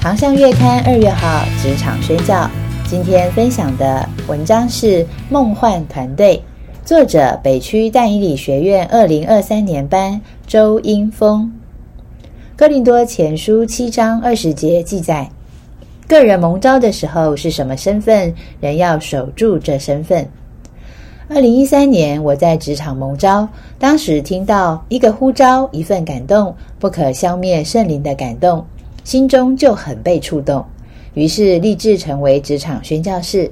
航向月刊二月号职场宣教，今天分享的文章是《梦幻团队》，作者北区淡以理学院二零二三年班周英峰。哥林多前书七章二十节记载，个人蒙召的时候是什么身份，人要守住这身份。二零一三年，我在职场蒙召，当时听到一个呼召，一份感动，不可消灭圣灵的感动，心中就很被触动，于是立志成为职场宣教士。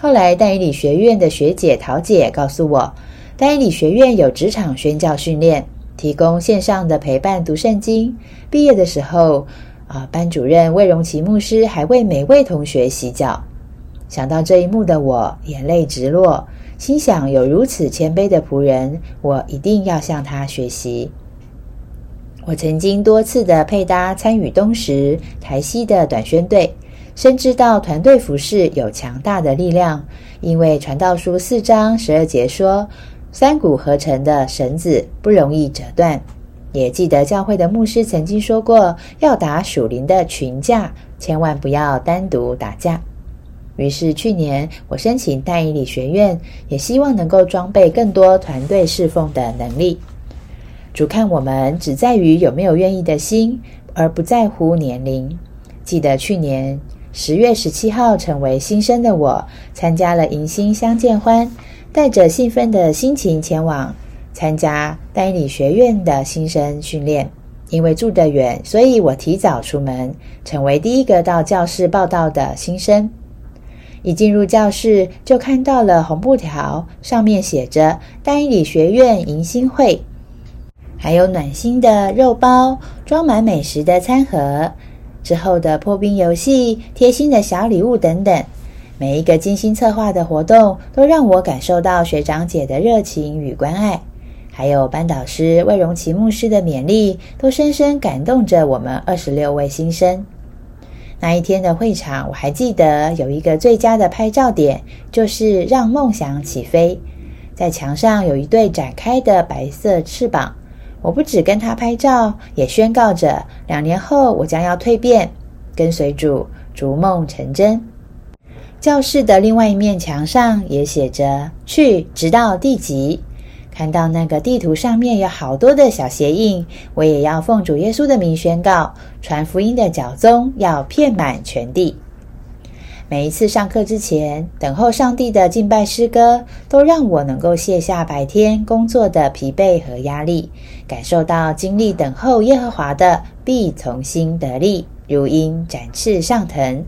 后来，戴以理学院的学姐陶姐告诉我，戴以理学院有职场宣教训练，提供线上的陪伴读圣经。毕业的时候，啊，班主任魏荣奇牧师还为每位同学洗脚。想到这一幕的我，眼泪直落。心想有如此谦卑的仆人，我一定要向他学习。我曾经多次的配搭参与东石、台西的短宣队，深知道团队服饰有强大的力量。因为传道书四章十二节说，三股合成的绳子不容易折断。也记得教会的牧师曾经说过，要打属灵的群架，千万不要单独打架。于是去年我申请淡以理学院，也希望能够装备更多团队侍奉的能力。主看我们只在于有没有愿意的心，而不在乎年龄。记得去年十月十七号，成为新生的我参加了迎新相见欢，带着兴奋的心情前往参加淡以理学院的新生训练。因为住得远，所以我提早出门，成为第一个到教室报道的新生。一进入教室，就看到了红布条，上面写着“丹理学院迎新会”，还有暖心的肉包、装满美食的餐盒、之后的破冰游戏、贴心的小礼物等等。每一个精心策划的活动，都让我感受到学长姐的热情与关爱，还有班导师魏荣奇牧师的勉励，都深深感动着我们二十六位新生。那一天的会场，我还记得有一个最佳的拍照点，就是让梦想起飞。在墙上有一对展开的白色翅膀，我不止跟他拍照，也宣告着两年后我将要蜕变，跟随主，逐梦成真。教室的另外一面墙上也写着“去，直到地极”。看到那个地图上面有好多的小鞋印，我也要奉主耶稣的名宣告：传福音的脚踪要遍满全地。每一次上课之前，等候上帝的敬拜诗歌，都让我能够卸下白天工作的疲惫和压力，感受到经历等候耶和华的必从心得力，如鹰展翅上腾。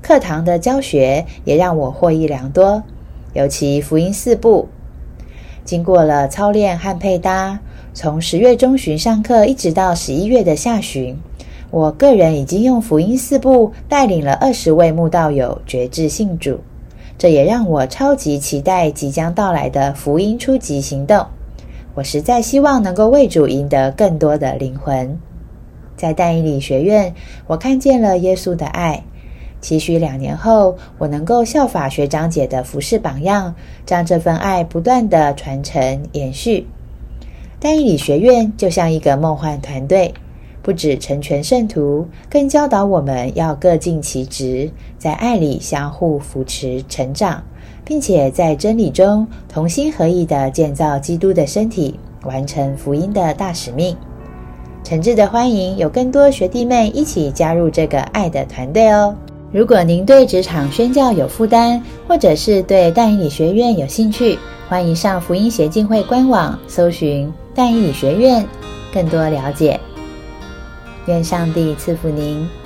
课堂的教学也让我获益良多，尤其福音四部。经过了操练和配搭，从十月中旬上课一直到十一月的下旬，我个人已经用福音四部带领了二十位慕道友觉志信主，这也让我超级期待即将到来的福音初级行动。我实在希望能够为主赢得更多的灵魂。在但以理学院，我看见了耶稣的爱。期许两年后，我能够效法学长姐的服饰榜样，将这份爱不断的传承延续。但以理学院就像一个梦幻团队，不止成全圣徒，更教导我们要各尽其职，在爱里相互扶持成长，并且在真理中同心合意的建造基督的身体，完成福音的大使命。诚挚的欢迎有更多学弟妹一起加入这个爱的团队哦！如果您对职场宣教有负担，或者是对淡以理学院有兴趣，欢迎上福音协进会官网搜寻淡以理学院，更多了解。愿上帝赐福您。